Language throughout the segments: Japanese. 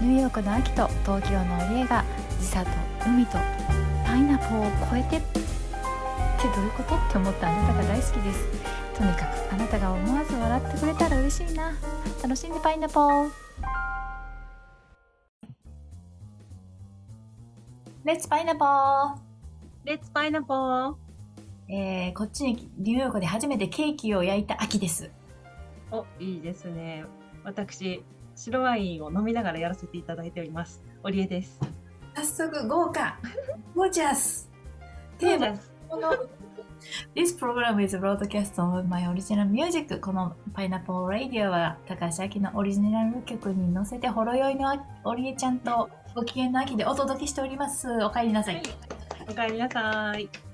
ニューヨークの秋と東京の家が時差と海とパイナポーを超えてってどういうこと？って思ったあなたが大好きです。とにかくあなたが思わず笑ってくれたら嬉しいな。楽しんでパイナポー。レッツパイナポーレッツパイナポーえー、こっちにニューヨークで初めてケーキを焼いた秋です。お、いいですね。私、白ワインを飲みながらやらせていただいております。オリエです。早速豪華。ゴージャス。テーマ。この This program is broadcast on my original music. このパイナポーラディオは高橋明のオリジナル曲に乗せてほろ酔いのオリエちゃんとご機嫌の秋でお届けしております。お帰りなさい。おかえりなさい。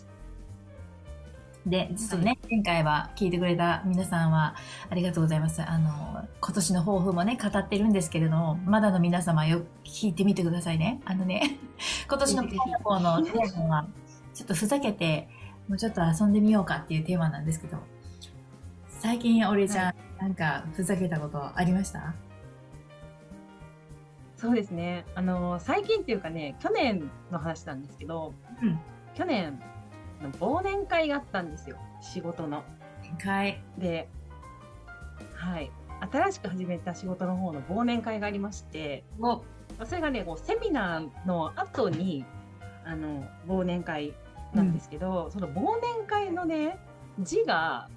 で実はね、前回は聞いてくれた皆さんはありがとうございます。あの今年の抱負もね語ってるんですけれどもまだの皆様よく聞いてみてくださいね。あのね 今年のパイナポーのテーマはちょっとふざけてもうちょっと遊んでみようかっていうテーマなんですけど最近俺ちゃん、はなんかふざけたことありました？そうですね。あの、最近っていうかね、去年の話なんですけど、うん。去年、忘年会があったんですよ。仕事の。展開で、はい。新しく始めた仕事の方の忘年会がありまして、をそれがね、こうセミナーの後に、あの、忘年会なんですけど、その忘年会のね、字が、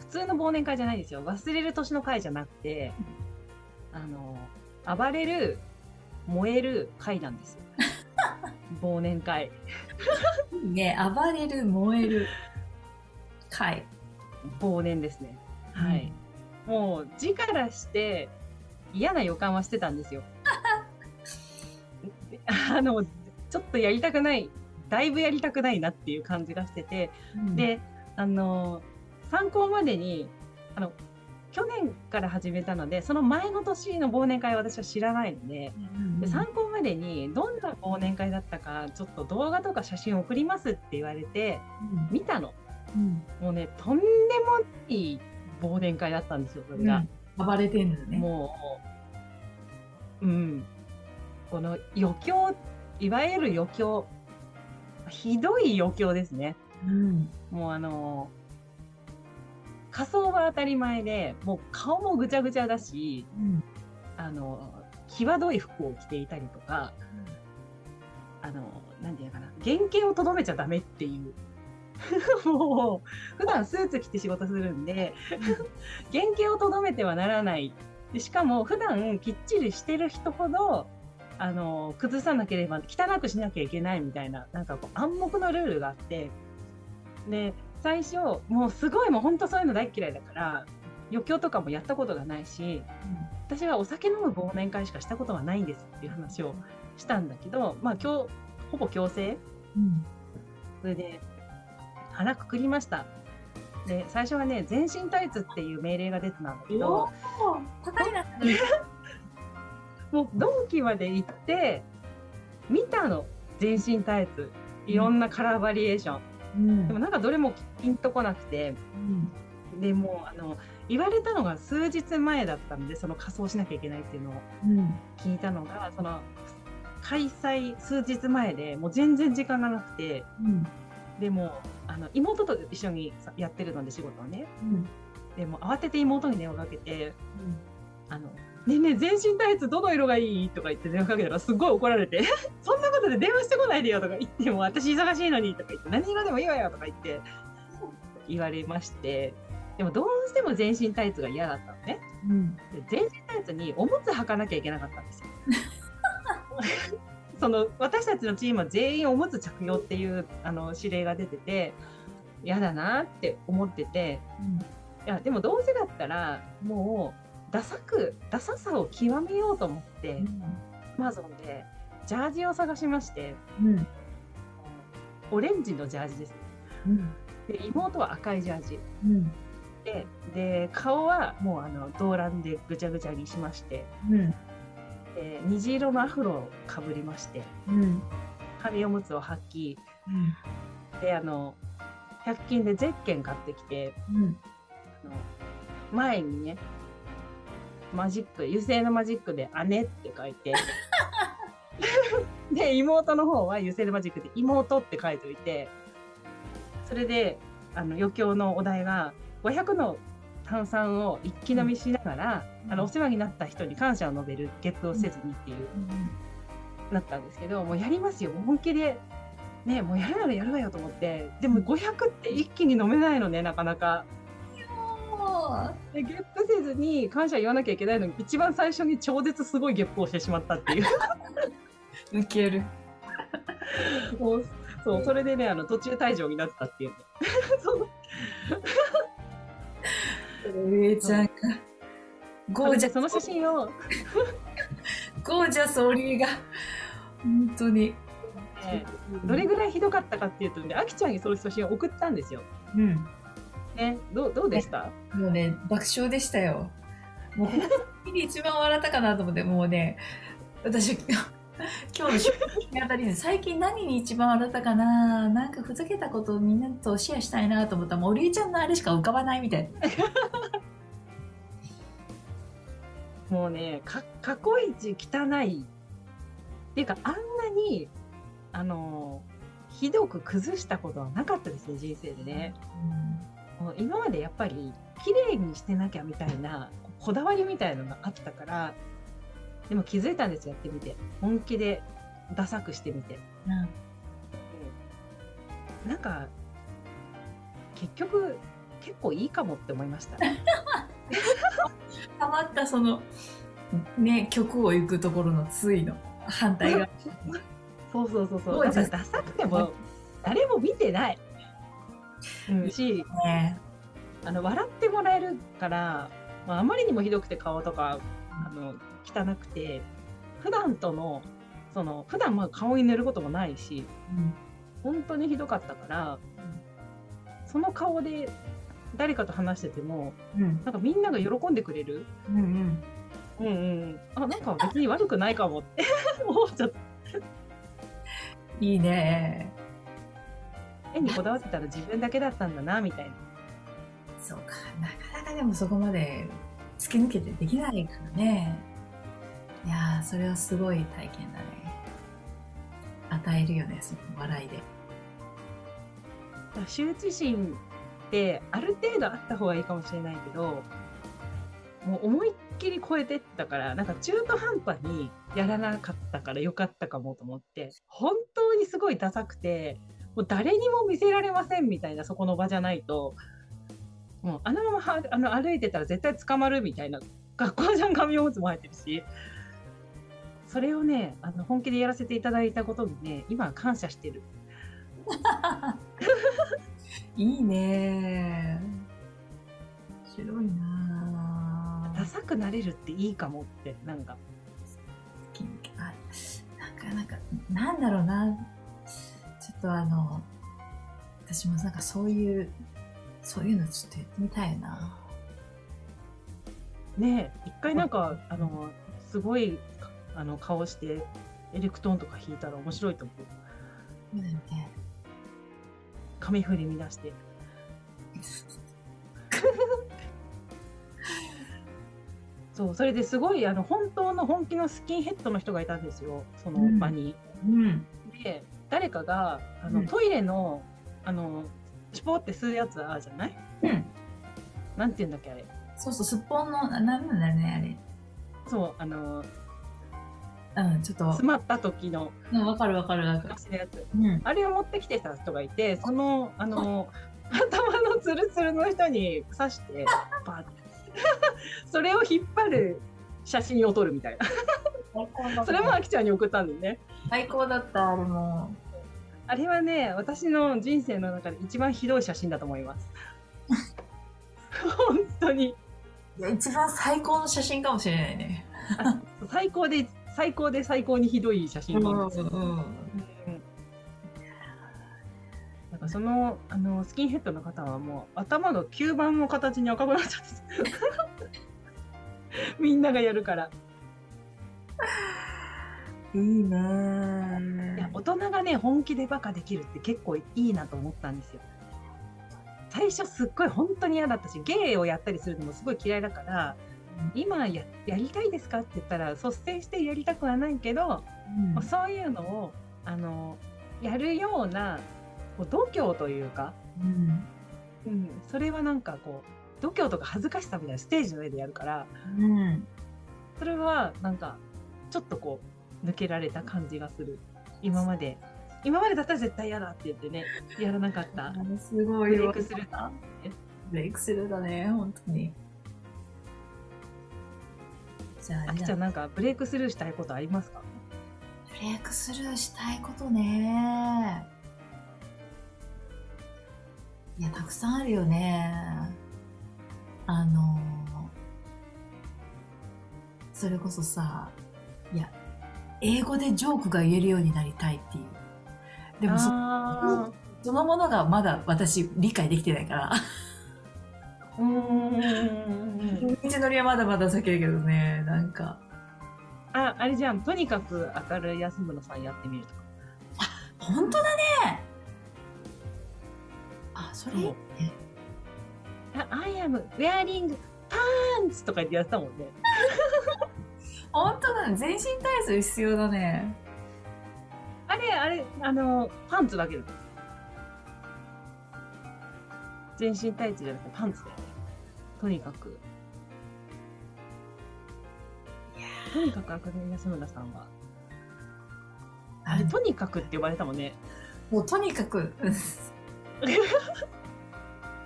普通の忘年会じゃないですよ。忘れる年の会じゃなくて、あの、暴れる、燃える会なんですよ。忘年会。ね暴れる燃える回忘年ですね。はい。もう字からして嫌な予感はしてたんですよ。あの、ちょっとやりたくない、だいぶやりたくないなっていう感じがしてて、で、あの、参考までに、あの、去年から始めたので、その前の年の忘年会は私は知らないので、で参考までにどんな忘年会だったか、ちょっと動画とか写真送りますって言われて、見たの。うんもうね、とんでもない忘年会だったんですよ、それが。暴れてんのねもう、うん。この余興、いわゆる余興、ひどい余興ですね。うんもうあの、仮装は当たり前で、もう顔もぐちゃぐちゃだし、うんあの、際どい服を着ていたりとか、あの、なんていうのかな、原型をとどめちゃダメっていう。もう、普段スーツ着て仕事するんで、原型をとどめてはならない。でしかも、普段きっちりしてる人ほど、あの、崩さなければ、汚くしなきゃいけないみたいな、なんかこう暗黙のルールがあって、で、最初、もうすごいもう本当そういうの大っ嫌いだから、余興とかもやったことがないし、私はお酒飲む忘年会しかしたことがないんですっていう話をしたんだけど、まあ今日、ほぼ強制うんそれで、腹くくりました。で、最初はね、全身タイツっていう命令が出てたんだけど、高いな もうドンキまで行って、見たの。全身タイツ。いろんなカラーバリエーション。うん。でもなんかどれもピンとこなくて、でもうあの、言われたのが数日前だったんで、その仮装しなきゃいけないっていうのをうん聞いたのが、その、開催数日前でもう全然時間がなくて、うんでも、あの、妹と一緒にさやってるので仕事をね。うんでも慌てて妹に電話かけて、あの、ねえねえ、全身タイツどの色がいいとか言って電話かけたらすっごい怒られて、そ んなことで電話してこないでよとか言っても、私忙しいのにとか言って、何色でもいいわよとか言って、言われまして、でもどうしても全身タイツが嫌だったのね。うん。で全身タイツにおむつ履かなきゃいけなかったんですよ。その私たちのチームは全員おむつ着用っていうあの指令が出てて嫌だなって思ってて。いやでもどうせだったらもうダサくダサさを極めようと思って、アマゾンでジャージを探しましてうん。オレンジのジャージです。うん。で妹は赤いジャージ。うん。でで顔はもうあの動乱でぐちゃぐちゃにしましてうん。で虹色のアフロをかぶりましてうん。紙おむつを履きであの100均でゼッケン買ってきてうん。あの前にねマジック、油性のマジックで姉って書いて、で、妹の方は油性のマジックで妹って書いておいて、それで、あの、余興のお題が、500の炭酸を一気飲みしながら、うん。あの、お世話になった人に感謝を述べるゲップをせずにっていう、なったんですけど、もうやりますよ。本気で、ね、もうやるならやるわよと思って、でも500って一気に飲めないのね、なかなか。でゲップせずに感謝言わなきゃいけないのに一番最初に超絶すごいゲップをしてしまったっていうウケる。もうそうそれでねあの途中退場になったっていうねそう上ちゃんが。ゴージャス、その写真を、ゴージャスオリーが、本当に。ねどれぐらいひどかったかっていうとねあきちゃんにその写真を送ったんですよ。うん。ね、どうどうでした？もうね、爆笑でしたよ。もう、本当に一番笑ったかなと思って、もうね、私、今日の収録にあたりで、最近何に一番笑ったかななんかふざけたことをみんなとシェアしたいなと思ったら、もう、りえちゃんのあれしか浮かばないみたいな。もうねか過去一汚いっていうかあんなにあのひどく崩したことはなかったですね人生でね。もう今までやっぱり綺麗にしてなきゃみたいなこだわりみたいのがあったからでも気づいたんですよやってみて。本気でダサくしてみて。うん。なんか結局結構いいかもって思いました。たまったその、ね、曲を行くところのついの反対が。そうそうそうそう。そうダサくても誰も見てない、うん、しね。あの笑ってもらえるから、まあ、あまりにもひどくて顔とかあの汚くて普段とのその普段まあ顔に塗ることもないしうん本当にひどかったから、その顔で誰かと話しててもうん。なんかみんなが喜んでくれる、うんうん。うんうん、あなんか別に悪くないかもって。思っちゃった。いいね。絵にこだわってたら自分だけだったんだなみたいな。そうか、なかなかでもそこまで突き抜けてできないからね。いや、それはすごい体験だね。与えるよね、その笑いで。羞恥心ってある程度あった方がいいかもしれないけどもう思いっきり超えてったからなんか中途半端にやらなかったからよかったかもと思って本当にすごいダサくてもう誰にも見せられませんみたいなそこの場じゃないともうあのままはあの歩いてたら絶対捕まるみたいな学校じゃん紙おむつも入ってるしそれをねあの本気でやらせていただいたことにね今は感謝してる。いいね。面白いな。ダサくなれるっていいかもってなんか。あなんかなんかなんだろうな。ちょっとあの私もなんかそういうそういうのちょっとやってみたいな。ねえ一回なんかあのすごいあの顔してエレクトーンとか弾いたら面白いと思う。そうだよね。髪振り乱して。そうそれですごいあの本当の本気のスキンヘッドの人がいたんですよ。その場に。うん。で誰かがあの、うん。トイレのあのシュポって吸うやつあるじゃない？うん。なんて言うんだっけあれ？そうそうすっぽんの。ななんなんだよねそうあのあれうんちょっと。詰まった時の。うんわかるわかるわかる。昔のやつ。うん。あれを持ってきてた人がいて、その、あの、頭のツルツルの人に刺して、バッ。それを引っ張る写真を撮るみたいな。それもあきちゃんに送ったんだよね。最高だったあれもあれはね、私の人生の中で一番ひどい写真だと思います。本当に。いや一番最高の写真かもしれないね最高で、最高で最高にひどい写真なんですよ。うんうんなんかそのあのスキンヘッドの方はもう頭の吸盤の形に赤くなっちゃって みんながやるからいいね大人がね本気でバカできるって結構いいなと思ったんですよ。最初すっごい本当に嫌だったしゲイをやったりするのもすごい嫌いだから今ややりたいですかって言ったら率先してやりたくはないけど、うん。そういうのをあのやるようなこう度胸というか、うん。うん、それはなんかこう度胸とか恥ずかしさみたいなステージの上でやるからうん。それはなんかちょっとこう抜けられた感じがする今まで。今までだったら絶対嫌だって言ってね。やらなかった。すごブいレイクスルーブレイクスルーだね本当に。じゃああきちゃんなんかブレイクスルーしたいことありますか？ブレイクスルーしたいことね。いやたくさんあるよね。あのそれこそさいや英語でジョークが言えるようになりたいっていう。でもそあそのものがまだ私理解できてないから。ーうーん。道のりはまだまだ先だけどねなんか。ああれじゃん。とにかく明るい安村さんやってみるとか。本当だね。あそれ？いいねあ I am wearing pants とか言ってやってたもんね本当だね。全身体操必要だね。あれあれあのパンツだけだ全身タイツじゃなくてパンツだよね。とにかく。とにかく赤根安村さんは。あれとにかくって呼ばれたもんね。もうとにかく。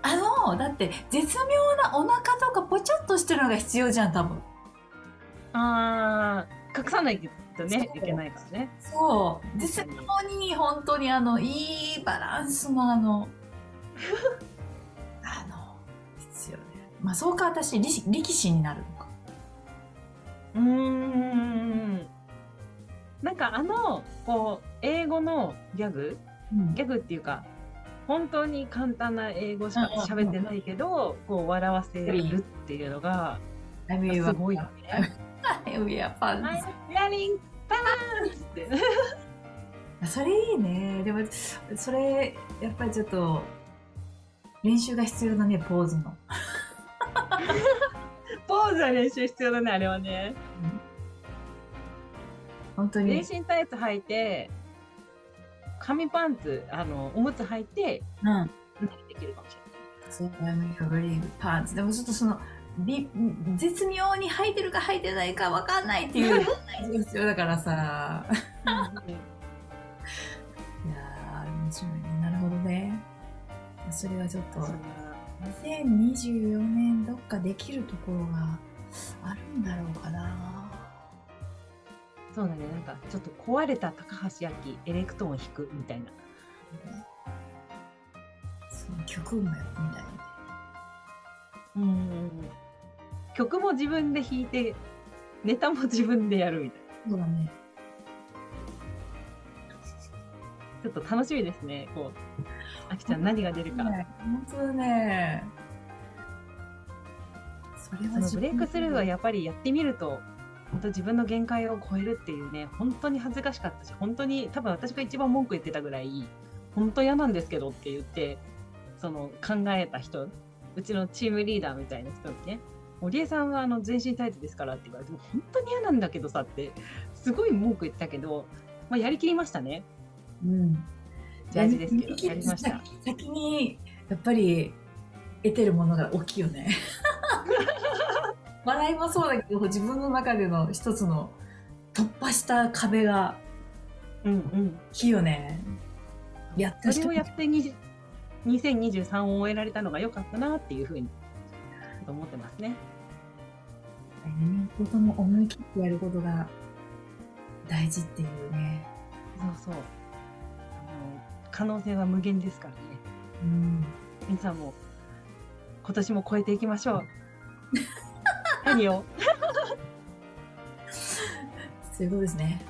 あのだって絶妙なお腹とかぽちょっとしてるのが必要じゃん多分あー隠さないとねいけないからね。そう。絶妙に本当にあのいいバランスのあの あの必要ね。まあそうか私力力士になるのか。うーん。なんかあのこう英語のギャグ？うん。ギャグっていうか本当に簡単な英語しか喋ってないけど、こう笑わせるっていうのがすごいよね。We are fans. I'm wearing pants って。それいいね。でも、それ、やっぱりちょっと、練習が必要だね、ポーズの。ポーズは練習必要だね、あれはね。本当に。全身タイツ履いて、紙パンツ、あの、おむつ履いて、うん。できるかもしそう、I'm wearing pants. でもちょっとその、び絶妙に履いてるか履いてないか分かんないっていう必要だからさ。い。いやー、面白いね。なるほどね。それはちょっと、そんな2024年どっかできるところがあるんだろうかな。そうだね、なんかちょっと壊れた高橋明、エレクトーン弾くみたいな。その曲もやってみたいね。うん。曲も自分で弾いて、ネタも自分でやるみたいな。そうだね。ちょっと楽しみですね。こう、あきちゃん何が出るか。ね本当だね。それはそのブレイクスルーはやっぱりやってみると、本当自分の限界を超えるっていうね、本当に恥ずかしかったし、本当に多分私が一番文句言ってたぐらい、本当嫌なんですけどって言って、その考えた人、うちのチームリーダーみたいな人にね、堀江さんはあの全身タイツですからって言われても、本当に嫌なんだけどさって、すごい文句言ってたけど、まあ、やりきりましたね。うん。大事ですけど、やりました。先に、やっぱり、得てるものが大きいよね。笑いもそうだけど、自分の中での一つの突破した壁がうんうん。大きいよね。やった人それをやってに2023を終えられたのが良かったなっていうふうにと思ってますね。何事も思い切ってやることが大事っていうね。そうそう。あの可能性は無限ですからね。うん。皆さんも今年も超えていきましょう。何を？そういうことですね。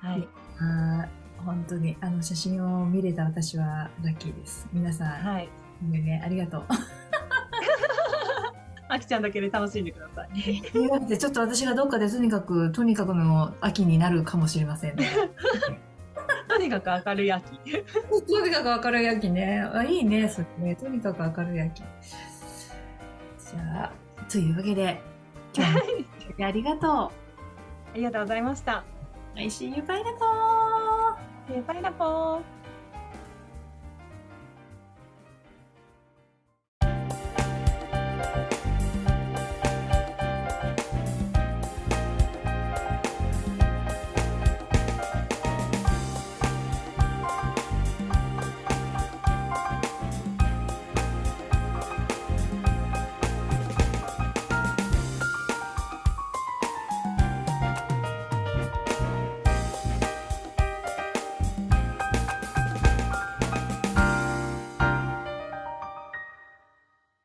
はい。あー本当に、あの、写真を見れた私はラッキーです。皆さん、はい。ね、ありがとう。あきちゃんだけで楽しんでください。ちょっと私がどっかでとにかく、とにかくの秋になるかもしれませんね。とにかく明るい秋。とにかく明るい秋ね。あいいね、それね。とにかく明るい秋。じゃあ、というわけで、今日もありがとありがとうございました。う。I see you. バイナポーえーパイナポー。